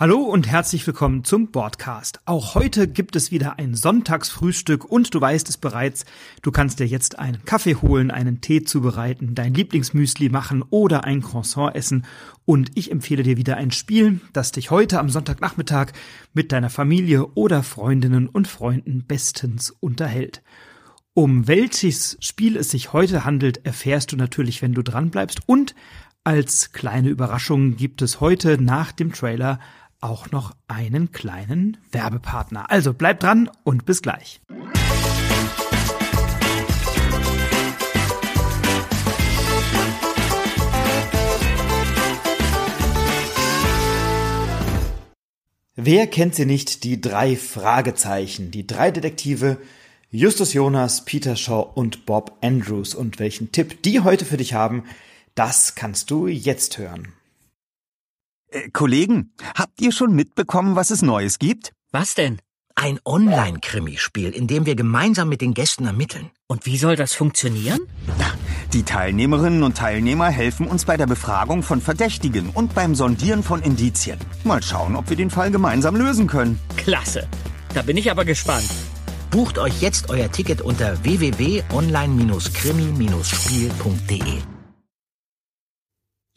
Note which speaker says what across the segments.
Speaker 1: Hallo und herzlich willkommen zum Podcast. Auch heute gibt es wieder ein Sonntagsfrühstück und du weißt es bereits, du kannst dir jetzt einen Kaffee holen, einen Tee zubereiten, dein Lieblingsmüsli machen oder ein Croissant essen und ich empfehle dir wieder ein Spiel, das dich heute am Sonntagnachmittag mit deiner Familie oder Freundinnen und Freunden bestens unterhält. Um welches Spiel es sich heute handelt, erfährst du natürlich, wenn du dranbleibst und als kleine Überraschung gibt es heute nach dem Trailer auch noch einen kleinen Werbepartner. Also bleibt dran und bis gleich. Wer kennt sie nicht, die drei Fragezeichen, die drei Detektive Justus Jonas, Peter Shaw und Bob Andrews. Und welchen Tipp die heute für dich haben, das kannst du jetzt hören.
Speaker 2: Äh, Kollegen, habt ihr schon mitbekommen, was es Neues gibt?
Speaker 3: Was denn? Ein Online-Krimispiel, in dem wir gemeinsam mit den Gästen ermitteln. Und wie soll das funktionieren?
Speaker 2: Die Teilnehmerinnen und Teilnehmer helfen uns bei der Befragung von Verdächtigen und beim Sondieren von Indizien. Mal schauen, ob wir den Fall gemeinsam lösen können.
Speaker 3: Klasse. Da bin ich aber gespannt. Bucht euch jetzt euer Ticket unter www.online-krimi-spiel.de.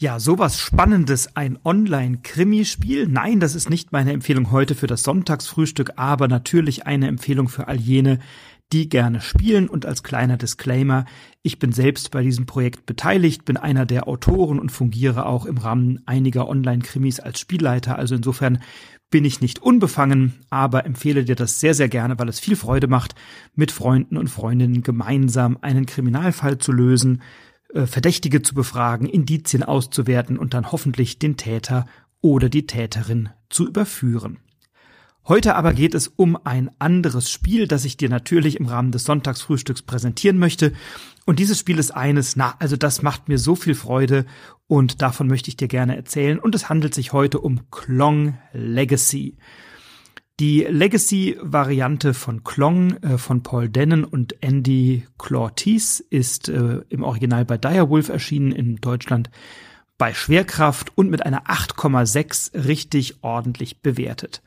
Speaker 1: Ja, sowas Spannendes, ein Online-Krimispiel. Nein, das ist nicht meine Empfehlung heute für das Sonntagsfrühstück, aber natürlich eine Empfehlung für all jene, die gerne spielen. Und als kleiner Disclaimer, ich bin selbst bei diesem Projekt beteiligt, bin einer der Autoren und fungiere auch im Rahmen einiger Online-Krimis als Spielleiter. Also insofern bin ich nicht unbefangen, aber empfehle dir das sehr, sehr gerne, weil es viel Freude macht, mit Freunden und Freundinnen gemeinsam einen Kriminalfall zu lösen, äh, Verdächtige zu befragen, Indizien auszuwerten und dann hoffentlich den Täter oder die Täterin zu überführen. Heute aber geht es um ein anderes Spiel, das ich dir natürlich im Rahmen des Sonntagsfrühstücks präsentieren möchte. Und dieses Spiel ist eines, na, also das macht mir so viel Freude und davon möchte ich dir gerne erzählen. Und es handelt sich heute um Klong Legacy. Die Legacy-Variante von Klong äh, von Paul Dennen und Andy Clortis ist äh, im Original bei Direwolf erschienen, in Deutschland bei Schwerkraft und mit einer 8,6 richtig ordentlich bewertet.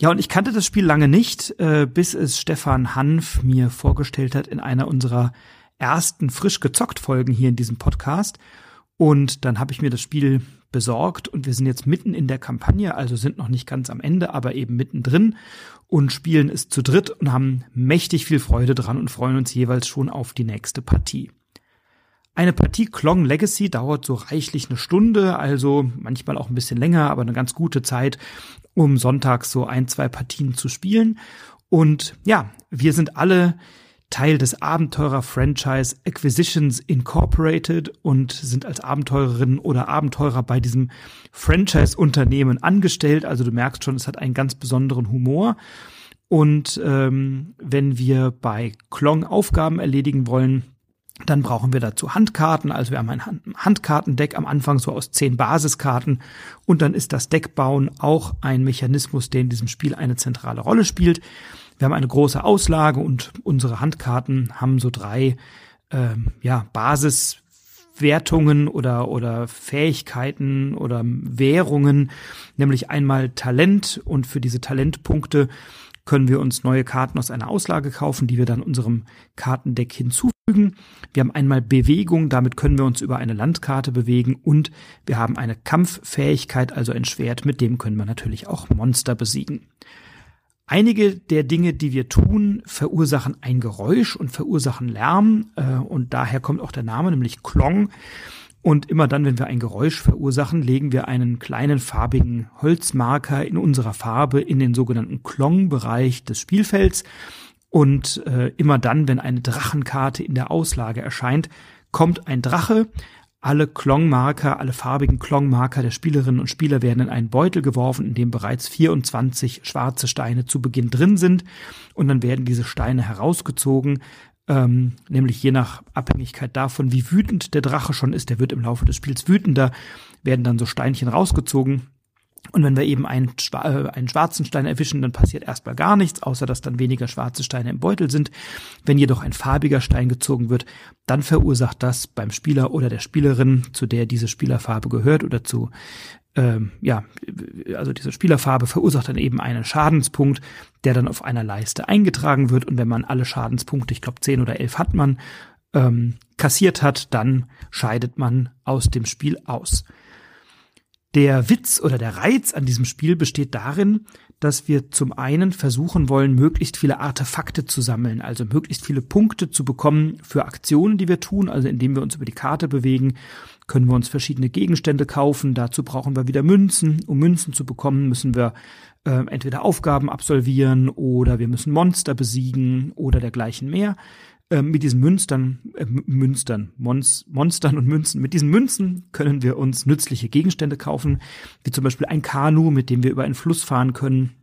Speaker 1: Ja, und ich kannte das Spiel lange nicht, äh, bis es Stefan Hanf mir vorgestellt hat in einer unserer ersten frisch gezockt Folgen hier in diesem Podcast. Und dann habe ich mir das Spiel besorgt und wir sind jetzt mitten in der Kampagne, also sind noch nicht ganz am Ende, aber eben mittendrin und spielen es zu dritt und haben mächtig viel Freude dran und freuen uns jeweils schon auf die nächste Partie. Eine Partie Klong Legacy dauert so reichlich eine Stunde, also manchmal auch ein bisschen länger, aber eine ganz gute Zeit, um sonntags so ein, zwei Partien zu spielen. Und ja, wir sind alle Teil des Abenteurer-Franchise Acquisitions Incorporated und sind als Abenteurerinnen oder Abenteurer bei diesem Franchise-Unternehmen angestellt. Also du merkst schon, es hat einen ganz besonderen Humor. Und ähm, wenn wir bei Klong Aufgaben erledigen wollen, dann brauchen wir dazu Handkarten. Also wir haben ein Handkartendeck am Anfang so aus zehn Basiskarten. Und dann ist das Deckbauen auch ein Mechanismus, der in diesem Spiel eine zentrale Rolle spielt. Wir haben eine große Auslage und unsere Handkarten haben so drei ähm, ja, Basiswertungen oder, oder Fähigkeiten oder Währungen, nämlich einmal Talent und für diese Talentpunkte können wir uns neue Karten aus einer Auslage kaufen, die wir dann unserem Kartendeck hinzufügen. Wir haben einmal Bewegung, damit können wir uns über eine Landkarte bewegen und wir haben eine Kampffähigkeit, also ein Schwert, mit dem können wir natürlich auch Monster besiegen. Einige der Dinge, die wir tun, verursachen ein Geräusch und verursachen Lärm äh, und daher kommt auch der Name, nämlich Klong. Und immer dann, wenn wir ein Geräusch verursachen, legen wir einen kleinen farbigen Holzmarker in unserer Farbe in den sogenannten Klong-Bereich des Spielfelds. Und äh, immer dann, wenn eine Drachenkarte in der Auslage erscheint, kommt ein Drache, alle Klongmarker, alle farbigen Klongmarker der Spielerinnen und Spieler werden in einen Beutel geworfen, in dem bereits 24 schwarze Steine zu Beginn drin sind. Und dann werden diese Steine herausgezogen, ähm, nämlich je nach Abhängigkeit davon, wie wütend der Drache schon ist, der wird im Laufe des Spiels wütender, werden dann so Steinchen rausgezogen und wenn wir eben einen, äh, einen schwarzen Stein erwischen, dann passiert erstmal gar nichts, außer dass dann weniger schwarze Steine im Beutel sind. Wenn jedoch ein farbiger Stein gezogen wird, dann verursacht das beim Spieler oder der Spielerin, zu der diese Spielerfarbe gehört oder zu ähm, ja, also diese Spielerfarbe verursacht dann eben einen Schadenspunkt, der dann auf einer Leiste eingetragen wird. Und wenn man alle Schadenspunkte, ich glaube zehn oder elf hat man, ähm, kassiert hat, dann scheidet man aus dem Spiel aus. Der Witz oder der Reiz an diesem Spiel besteht darin, dass wir zum einen versuchen wollen, möglichst viele Artefakte zu sammeln, also möglichst viele Punkte zu bekommen für Aktionen, die wir tun, also indem wir uns über die Karte bewegen, können wir uns verschiedene Gegenstände kaufen. Dazu brauchen wir wieder Münzen. Um Münzen zu bekommen, müssen wir äh, entweder Aufgaben absolvieren oder wir müssen Monster besiegen oder dergleichen mehr. Ähm, mit diesen Münstern, äh, Münstern, Mons, Monstern und Münzen, mit diesen Münzen können wir uns nützliche Gegenstände kaufen, wie zum Beispiel ein Kanu, mit dem wir über einen Fluss fahren können,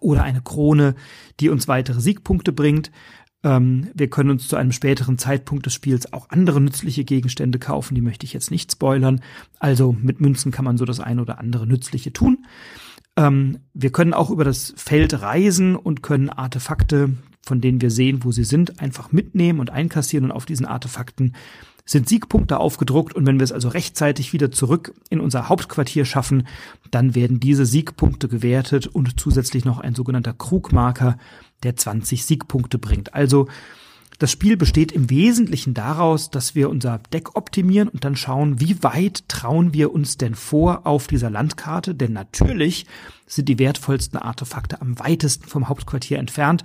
Speaker 1: oder eine Krone, die uns weitere Siegpunkte bringt. Ähm, wir können uns zu einem späteren Zeitpunkt des Spiels auch andere nützliche Gegenstände kaufen, die möchte ich jetzt nicht spoilern. Also mit Münzen kann man so das eine oder andere nützliche tun. Ähm, wir können auch über das Feld reisen und können Artefakte, von denen wir sehen, wo sie sind, einfach mitnehmen und einkassieren und auf diesen Artefakten sind Siegpunkte aufgedruckt. Und wenn wir es also rechtzeitig wieder zurück in unser Hauptquartier schaffen, dann werden diese Siegpunkte gewertet und zusätzlich noch ein sogenannter Krugmarker, der 20 Siegpunkte bringt. Also das Spiel besteht im Wesentlichen daraus, dass wir unser Deck optimieren und dann schauen, wie weit trauen wir uns denn vor auf dieser Landkarte, denn natürlich sind die wertvollsten Artefakte am weitesten vom Hauptquartier entfernt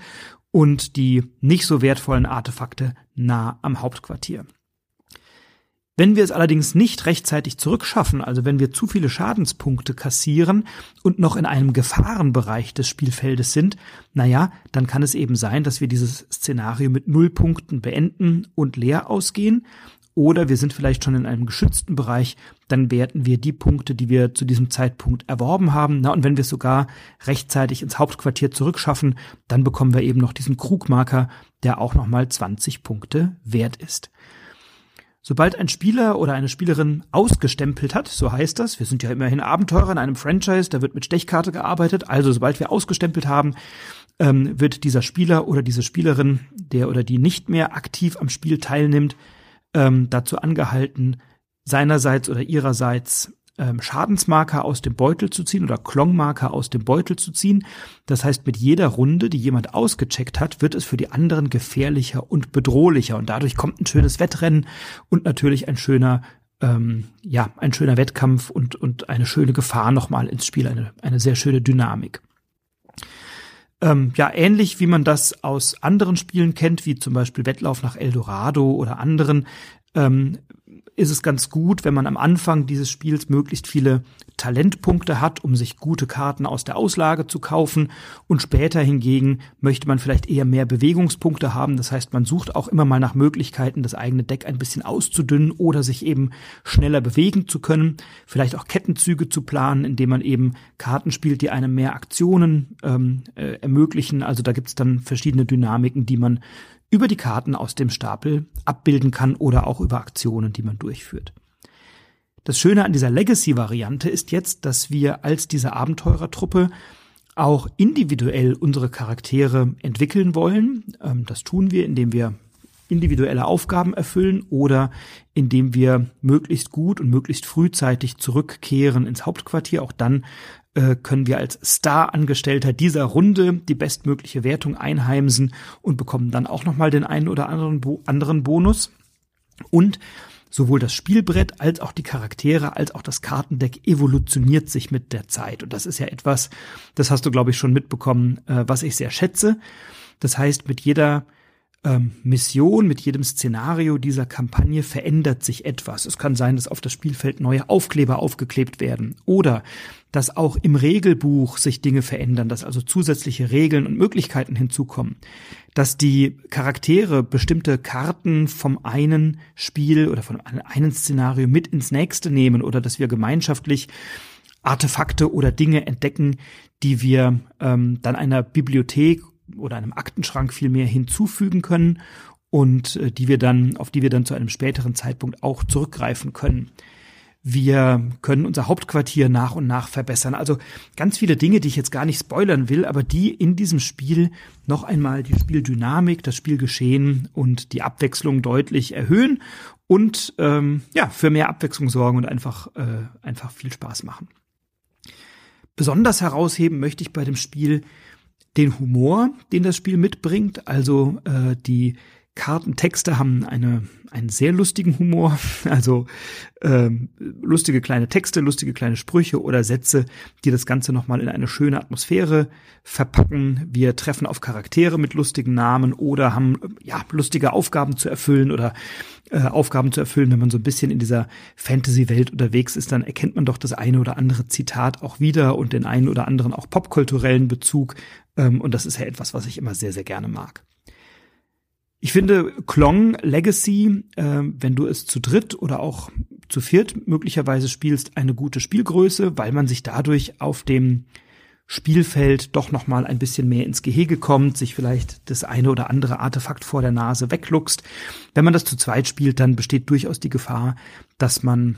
Speaker 1: und die nicht so wertvollen Artefakte nah am Hauptquartier. Wenn wir es allerdings nicht rechtzeitig zurückschaffen, also wenn wir zu viele Schadenspunkte kassieren und noch in einem Gefahrenbereich des Spielfeldes sind, naja, dann kann es eben sein, dass wir dieses Szenario mit null Punkten beenden und leer ausgehen. Oder wir sind vielleicht schon in einem geschützten Bereich, dann werten wir die Punkte, die wir zu diesem Zeitpunkt erworben haben. Na, und wenn wir es sogar rechtzeitig ins Hauptquartier zurückschaffen, dann bekommen wir eben noch diesen Krugmarker, der auch nochmal 20 Punkte wert ist. Sobald ein Spieler oder eine Spielerin ausgestempelt hat, so heißt das, wir sind ja immerhin Abenteurer in einem Franchise, da wird mit Stechkarte gearbeitet, also sobald wir ausgestempelt haben, ähm, wird dieser Spieler oder diese Spielerin, der oder die nicht mehr aktiv am Spiel teilnimmt, ähm, dazu angehalten, seinerseits oder ihrerseits ähm, Schadensmarker aus dem Beutel zu ziehen oder Klongmarker aus dem Beutel zu ziehen. Das heißt, mit jeder Runde, die jemand ausgecheckt hat, wird es für die anderen gefährlicher und bedrohlicher und dadurch kommt ein schönes Wettrennen und natürlich ein schöner ähm, ja, ein schöner Wettkampf und, und eine schöne Gefahr nochmal ins Spiel, eine, eine sehr schöne Dynamik. Ähm, ja, ähnlich wie man das aus anderen Spielen kennt, wie zum Beispiel Wettlauf nach Eldorado oder anderen, ähm, ist es ganz gut, wenn man am Anfang dieses Spiels möglichst viele Talentpunkte hat, um sich gute Karten aus der Auslage zu kaufen. Und später hingegen möchte man vielleicht eher mehr Bewegungspunkte haben. Das heißt, man sucht auch immer mal nach Möglichkeiten, das eigene Deck ein bisschen auszudünnen oder sich eben schneller bewegen zu können. Vielleicht auch Kettenzüge zu planen, indem man eben Karten spielt, die einem mehr Aktionen ähm, äh, ermöglichen. Also da gibt's dann verschiedene Dynamiken, die man über die Karten aus dem Stapel abbilden kann oder auch über Aktionen, die man durchführt. Das Schöne an dieser Legacy-Variante ist jetzt, dass wir als diese Abenteurertruppe auch individuell unsere Charaktere entwickeln wollen. Ähm, das tun wir, indem wir individuelle Aufgaben erfüllen oder indem wir möglichst gut und möglichst frühzeitig zurückkehren ins Hauptquartier. Auch dann äh, können wir als Star-Angestellter dieser Runde die bestmögliche Wertung einheimsen und bekommen dann auch nochmal den einen oder anderen, Bo anderen Bonus. Und sowohl das Spielbrett als auch die Charaktere als auch das Kartendeck evolutioniert sich mit der Zeit. Und das ist ja etwas, das hast du, glaube ich, schon mitbekommen, äh, was ich sehr schätze. Das heißt, mit jeder ähm, Mission, mit jedem Szenario dieser Kampagne verändert sich etwas. Es kann sein, dass auf das Spielfeld neue Aufkleber aufgeklebt werden oder dass auch im Regelbuch sich Dinge verändern, dass also zusätzliche Regeln und Möglichkeiten hinzukommen, dass die Charaktere bestimmte Karten vom einen Spiel oder von einem Szenario mit ins nächste nehmen oder dass wir gemeinschaftlich Artefakte oder Dinge entdecken, die wir ähm, dann einer Bibliothek oder einem Aktenschrank viel mehr hinzufügen können und äh, die wir dann, auf die wir dann zu einem späteren Zeitpunkt auch zurückgreifen können. Wir können unser Hauptquartier nach und nach verbessern. Also ganz viele Dinge, die ich jetzt gar nicht spoilern will, aber die in diesem Spiel noch einmal die Spieldynamik, das Spielgeschehen und die Abwechslung deutlich erhöhen und ähm, ja für mehr Abwechslung sorgen und einfach äh, einfach viel Spaß machen. Besonders herausheben möchte ich bei dem Spiel den Humor, den das Spiel mitbringt. Also äh, die Kartentexte haben eine, einen sehr lustigen Humor, also ähm, lustige kleine Texte, lustige kleine Sprüche oder Sätze, die das Ganze nochmal in eine schöne Atmosphäre verpacken. Wir treffen auf Charaktere mit lustigen Namen oder haben ja lustige Aufgaben zu erfüllen oder äh, Aufgaben zu erfüllen. Wenn man so ein bisschen in dieser Fantasy-Welt unterwegs ist, dann erkennt man doch das eine oder andere Zitat auch wieder und den einen oder anderen auch popkulturellen Bezug. Ähm, und das ist ja etwas, was ich immer sehr, sehr gerne mag. Ich finde Klong Legacy, äh, wenn du es zu dritt oder auch zu viert möglicherweise spielst, eine gute Spielgröße, weil man sich dadurch auf dem Spielfeld doch noch mal ein bisschen mehr ins Gehege kommt, sich vielleicht das eine oder andere Artefakt vor der Nase wegluchst. Wenn man das zu zweit spielt, dann besteht durchaus die Gefahr, dass man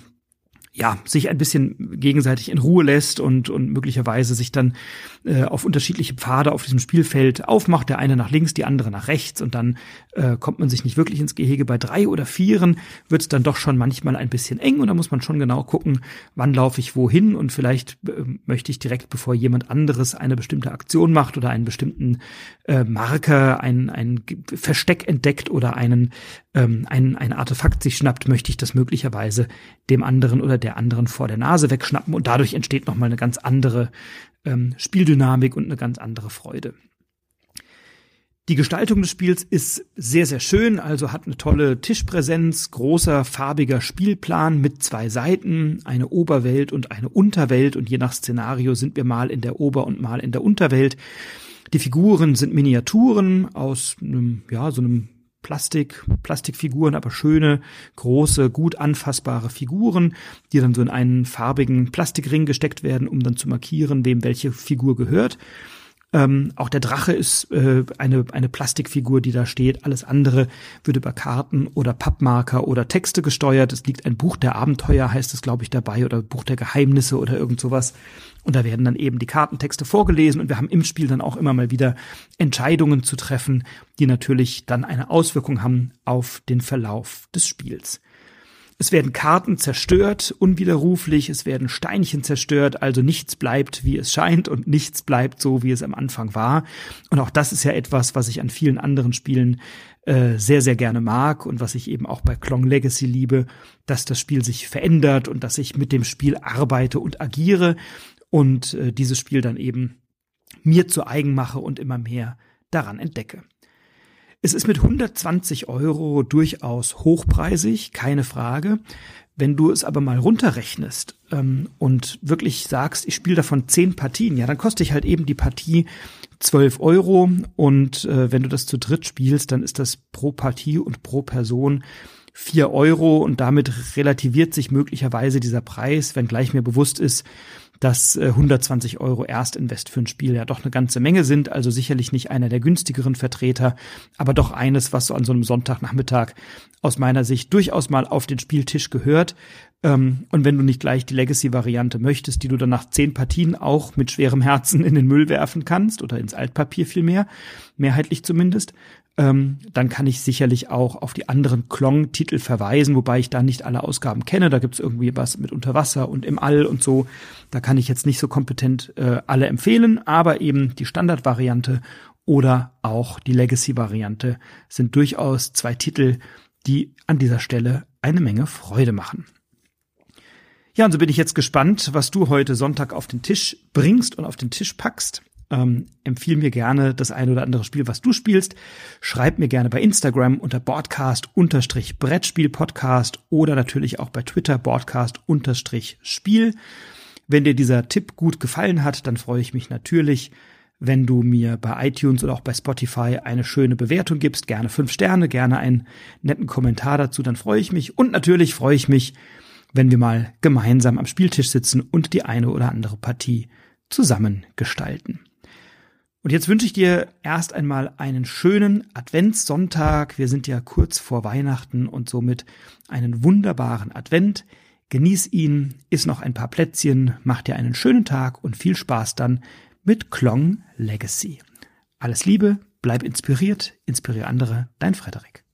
Speaker 1: ja, sich ein bisschen gegenseitig in Ruhe lässt und, und möglicherweise sich dann äh, auf unterschiedliche Pfade auf diesem Spielfeld aufmacht, der eine nach links, die andere nach rechts. Und dann äh, kommt man sich nicht wirklich ins Gehege. Bei drei oder vieren wird es dann doch schon manchmal ein bisschen eng. Und da muss man schon genau gucken, wann laufe ich wohin. Und vielleicht äh, möchte ich direkt, bevor jemand anderes eine bestimmte Aktion macht oder einen bestimmten äh, Marker, ein, ein Versteck entdeckt oder einen ähm, ein, ein Artefakt sich schnappt, möchte ich das möglicherweise dem anderen oder der anderen vor der Nase wegschnappen und dadurch entsteht nochmal eine ganz andere ähm, Spieldynamik und eine ganz andere Freude. Die Gestaltung des Spiels ist sehr, sehr schön, also hat eine tolle Tischpräsenz, großer farbiger Spielplan mit zwei Seiten, eine Oberwelt und eine Unterwelt und je nach Szenario sind wir mal in der Ober- und mal in der Unterwelt. Die Figuren sind Miniaturen aus einem, ja, so einem Plastik, Plastikfiguren, aber schöne, große, gut anfassbare Figuren, die dann so in einen farbigen Plastikring gesteckt werden, um dann zu markieren, wem welche Figur gehört. Ähm, auch der Drache ist äh, eine, eine Plastikfigur, die da steht. Alles andere wird über Karten oder Pappmarker oder Texte gesteuert. Es liegt ein Buch der Abenteuer, heißt es, glaube ich, dabei, oder Buch der Geheimnisse oder irgend sowas. Und da werden dann eben die Kartentexte vorgelesen und wir haben im Spiel dann auch immer mal wieder Entscheidungen zu treffen, die natürlich dann eine Auswirkung haben auf den Verlauf des Spiels. Es werden Karten zerstört, unwiderruflich, es werden Steinchen zerstört, also nichts bleibt, wie es scheint und nichts bleibt so, wie es am Anfang war. Und auch das ist ja etwas, was ich an vielen anderen Spielen äh, sehr, sehr gerne mag und was ich eben auch bei Klong Legacy liebe, dass das Spiel sich verändert und dass ich mit dem Spiel arbeite und agiere und äh, dieses Spiel dann eben mir zu eigen mache und immer mehr daran entdecke. Es ist mit 120 Euro durchaus hochpreisig, keine Frage. Wenn du es aber mal runterrechnest ähm, und wirklich sagst, ich spiele davon zehn Partien, ja, dann kostet ich halt eben die Partie 12 Euro und äh, wenn du das zu dritt spielst, dann ist das pro Partie und pro Person 4 Euro und damit relativiert sich möglicherweise dieser Preis, wenngleich mir bewusst ist, dass 120 äh, Euro Erstinvest für ein Spiel ja doch eine ganze Menge sind, also sicherlich nicht einer der günstigeren Vertreter, aber doch eines, was so an so einem Sonntagnachmittag aus meiner Sicht durchaus mal auf den Spieltisch gehört. Ähm, und wenn du nicht gleich die Legacy-Variante möchtest, die du dann nach zehn Partien auch mit schwerem Herzen in den Müll werfen kannst oder ins Altpapier vielmehr, mehrheitlich zumindest, ähm, dann kann ich sicherlich auch auf die anderen Klong-Titel verweisen, wobei ich da nicht alle Ausgaben kenne. Da gibt's irgendwie was mit Unterwasser und im All und so. Da kann ich jetzt nicht so kompetent äh, alle empfehlen, aber eben die Standardvariante oder auch die Legacy-Variante sind durchaus zwei Titel, die an dieser Stelle eine Menge Freude machen. Ja, und so bin ich jetzt gespannt, was du heute Sonntag auf den Tisch bringst und auf den Tisch packst. Ähm, empfiehl mir gerne das eine oder andere Spiel, was du spielst. Schreib mir gerne bei Instagram unter Broadcast-Brettspiel-Podcast oder natürlich auch bei Twitter Broadcast-Spiel. Wenn dir dieser Tipp gut gefallen hat, dann freue ich mich natürlich, wenn du mir bei iTunes oder auch bei Spotify eine schöne Bewertung gibst. Gerne fünf Sterne, gerne einen netten Kommentar dazu, dann freue ich mich. Und natürlich freue ich mich, wenn wir mal gemeinsam am Spieltisch sitzen und die eine oder andere Partie zusammen gestalten. Und jetzt wünsche ich dir erst einmal einen schönen Adventssonntag. Wir sind ja kurz vor Weihnachten und somit einen wunderbaren Advent. Genieß ihn, iss noch ein paar Plätzchen, mach dir einen schönen Tag und viel Spaß dann mit Klong Legacy. Alles Liebe, bleib inspiriert, inspiriere andere, dein Frederik.